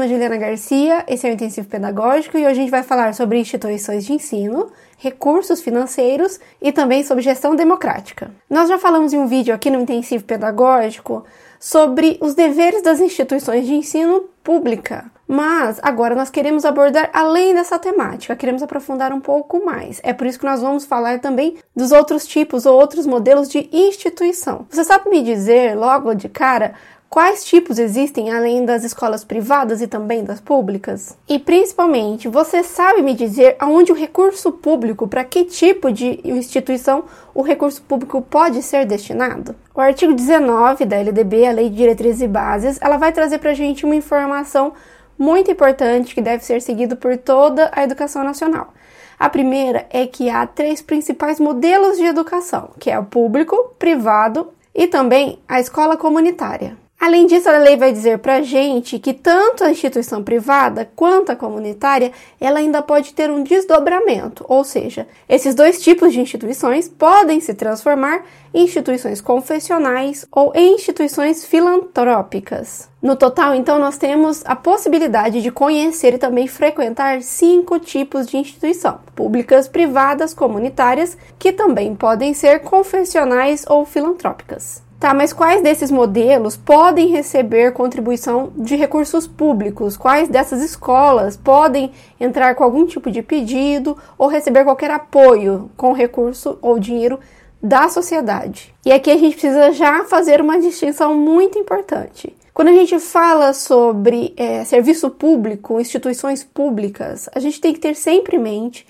nome é Juliana Garcia, esse é o Intensivo Pedagógico e hoje a gente vai falar sobre instituições de ensino, recursos financeiros e também sobre gestão democrática. Nós já falamos em um vídeo aqui no Intensivo Pedagógico sobre os deveres das instituições de ensino pública. Mas agora nós queremos abordar além dessa temática, queremos aprofundar um pouco mais. É por isso que nós vamos falar também dos outros tipos ou outros modelos de instituição. Você sabe me dizer logo de cara Quais tipos existem além das escolas privadas e também das públicas? E principalmente, você sabe me dizer aonde o recurso público, para que tipo de instituição o recurso público pode ser destinado? O artigo 19 da LDB, a Lei de Diretrizes e Bases, ela vai trazer para a gente uma informação muito importante que deve ser seguido por toda a educação nacional. A primeira é que há três principais modelos de educação, que é o público, privado e também a escola comunitária. Além disso, a lei vai dizer para a gente que tanto a instituição privada quanto a comunitária, ela ainda pode ter um desdobramento, ou seja, esses dois tipos de instituições podem se transformar em instituições confessionais ou em instituições filantrópicas. No total, então, nós temos a possibilidade de conhecer e também frequentar cinco tipos de instituição: públicas, privadas, comunitárias, que também podem ser confessionais ou filantrópicas. Tá, mas quais desses modelos podem receber contribuição de recursos públicos? Quais dessas escolas podem entrar com algum tipo de pedido ou receber qualquer apoio com recurso ou dinheiro da sociedade? E aqui a gente precisa já fazer uma distinção muito importante. Quando a gente fala sobre é, serviço público, instituições públicas, a gente tem que ter sempre em mente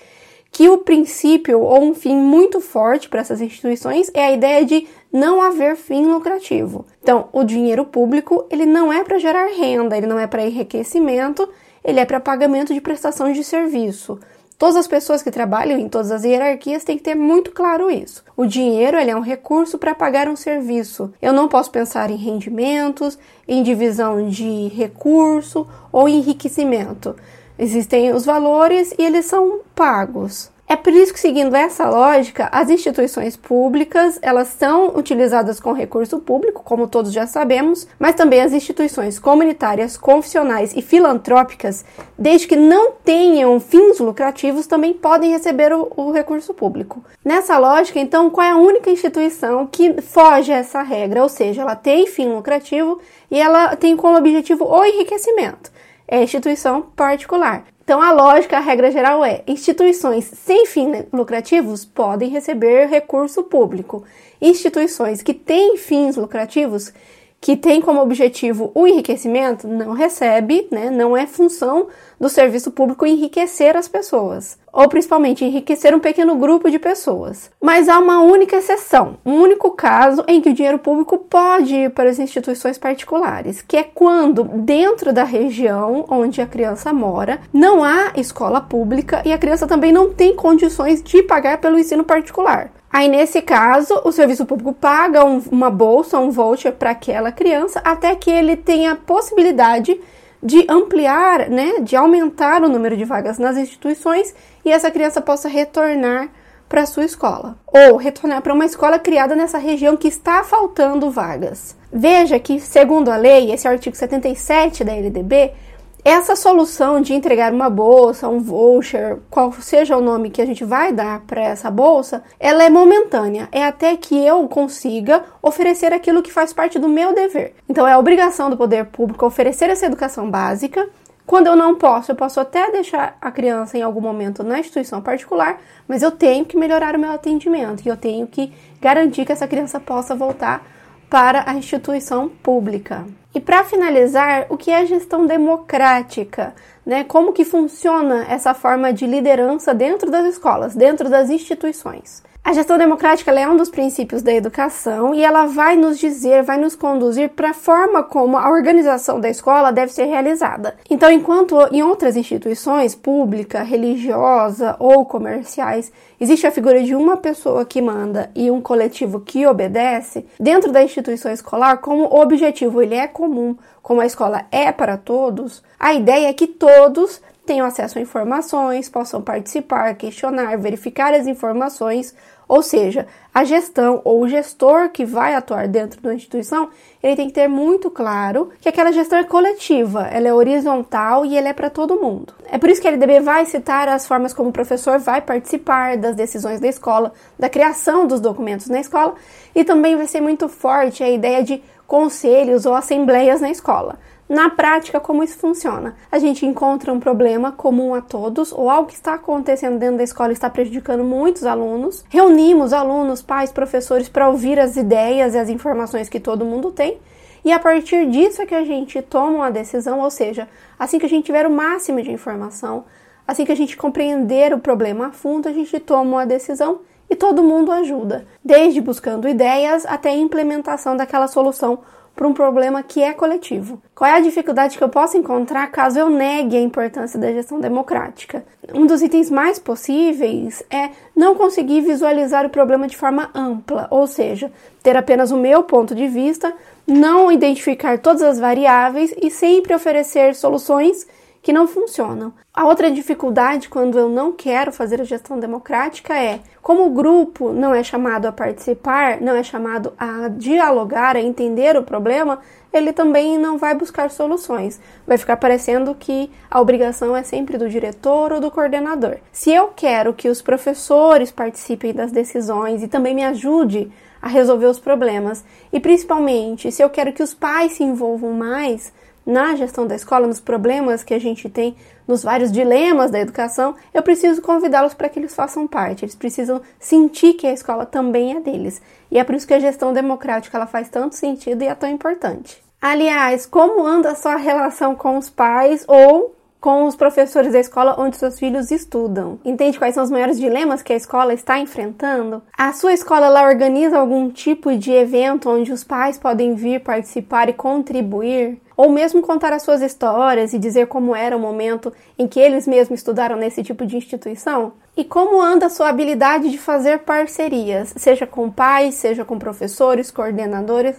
que o princípio ou um fim muito forte para essas instituições é a ideia de não haver fim lucrativo. Então, o dinheiro público, ele não é para gerar renda, ele não é para enriquecimento, ele é para pagamento de prestação de serviço. Todas as pessoas que trabalham em todas as hierarquias têm que ter muito claro isso. O dinheiro ele é um recurso para pagar um serviço. Eu não posso pensar em rendimentos, em divisão de recurso ou enriquecimento. Existem os valores e eles são pagos. É por isso que, seguindo essa lógica, as instituições públicas elas são utilizadas com recurso público, como todos já sabemos, mas também as instituições comunitárias, confissionais e filantrópicas, desde que não tenham fins lucrativos, também podem receber o, o recurso público. Nessa lógica, então, qual é a única instituição que foge a essa regra? Ou seja, ela tem fim lucrativo e ela tem como objetivo o enriquecimento é instituição particular. Então, a lógica, a regra geral é: instituições sem fins lucrativos podem receber recurso público. Instituições que têm fins lucrativos que tem como objetivo o enriquecimento não recebe, né, não é função do serviço público enriquecer as pessoas, ou principalmente enriquecer um pequeno grupo de pessoas. Mas há uma única exceção, um único caso em que o dinheiro público pode ir para as instituições particulares, que é quando dentro da região onde a criança mora não há escola pública e a criança também não tem condições de pagar pelo ensino particular. Aí, nesse caso, o serviço público paga um, uma bolsa, um voucher para aquela criança, até que ele tenha a possibilidade de ampliar, né, de aumentar o número de vagas nas instituições e essa criança possa retornar para sua escola ou retornar para uma escola criada nessa região que está faltando vagas. Veja que, segundo a lei, esse artigo 77 da LDB, essa solução de entregar uma bolsa, um voucher, qual seja o nome que a gente vai dar para essa bolsa, ela é momentânea, é até que eu consiga oferecer aquilo que faz parte do meu dever. Então é a obrigação do poder público oferecer essa educação básica. Quando eu não posso, eu posso até deixar a criança em algum momento na instituição particular, mas eu tenho que melhorar o meu atendimento e eu tenho que garantir que essa criança possa voltar para a instituição pública. E para finalizar, o que é gestão democrática? Né? Como que funciona essa forma de liderança dentro das escolas, dentro das instituições? A gestão democrática é um dos princípios da educação e ela vai nos dizer, vai nos conduzir para a forma como a organização da escola deve ser realizada. Então, enquanto em outras instituições pública, religiosa ou comerciais existe a figura de uma pessoa que manda e um coletivo que obedece, dentro da instituição escolar, como objetivo ele é comum, como a escola é para todos, a ideia é que todos tenham acesso a informações, possam participar, questionar, verificar as informações Ou seja, a gestão ou o gestor que vai atuar dentro da instituição, ele tem que ter muito claro que aquela gestão é coletiva, ela é horizontal e ela é para todo mundo. É por isso que a LDB vai citar as formas como o professor vai participar das decisões da escola, da criação dos documentos na escola, e também vai ser muito forte a ideia de conselhos ou assembleias na escola. Na prática, como isso funciona? A gente encontra um problema comum a todos ou algo que está acontecendo dentro da escola está prejudicando muitos alunos. Reunimos alunos, pais, professores para ouvir as ideias e as informações que todo mundo tem. E a partir disso é que a gente toma uma decisão, ou seja, assim que a gente tiver o máximo de informação, assim que a gente compreender o problema a fundo, a gente toma uma decisão e todo mundo ajuda, desde buscando ideias até a implementação daquela solução para um problema que é coletivo. Qual é a dificuldade que eu posso encontrar caso eu negue a importância da gestão democrática? Um dos itens mais possíveis é não conseguir visualizar o problema de forma ampla, ou seja, ter apenas o meu ponto de vista, não identificar todas as variáveis e sempre oferecer soluções que não funcionam. A outra dificuldade quando eu não quero fazer a gestão democrática é, como o grupo não é chamado a participar, não é chamado a dialogar, a entender o problema, ele também não vai buscar soluções. Vai ficar parecendo que a obrigação é sempre do diretor ou do coordenador. Se eu quero que os professores participem das decisões e também me ajude a resolver os problemas, e principalmente se eu quero que os pais se envolvam mais, na gestão da escola, nos problemas que a gente tem, nos vários dilemas da educação, eu preciso convidá-los para que eles façam parte. Eles precisam sentir que a escola também é deles. E é por isso que a gestão democrática ela faz tanto sentido e é tão importante. Aliás, como anda a sua relação com os pais ou com os professores da escola onde seus filhos estudam. Entende quais são os maiores dilemas que a escola está enfrentando? A sua escola ela organiza algum tipo de evento onde os pais podem vir participar e contribuir? Ou mesmo contar as suas histórias e dizer como era o momento em que eles mesmos estudaram nesse tipo de instituição? E como anda a sua habilidade de fazer parcerias, seja com pais, seja com professores, coordenadores?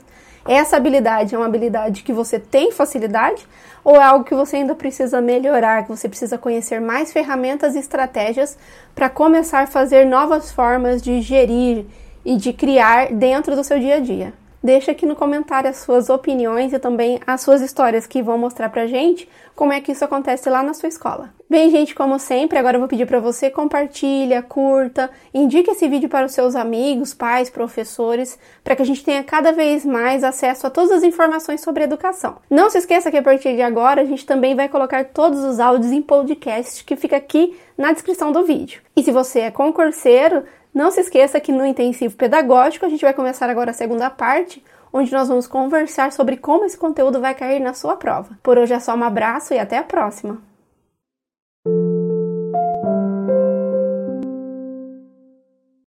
Essa habilidade é uma habilidade que você tem facilidade ou é algo que você ainda precisa melhorar, que você precisa conhecer mais ferramentas e estratégias para começar a fazer novas formas de gerir e de criar dentro do seu dia a dia? Deixa aqui no comentário as suas opiniões e também as suas histórias que vão mostrar pra gente como é que isso acontece lá na sua escola. Bem, gente, como sempre, agora eu vou pedir para você compartilha, curta, indique esse vídeo para os seus amigos, pais, professores, para que a gente tenha cada vez mais acesso a todas as informações sobre educação. Não se esqueça que a partir de agora a gente também vai colocar todos os áudios em podcast que fica aqui na descrição do vídeo. E se você é concurseiro, não se esqueça que no intensivo pedagógico a gente vai começar agora a segunda parte, onde nós vamos conversar sobre como esse conteúdo vai cair na sua prova. Por hoje é só um abraço e até a próxima!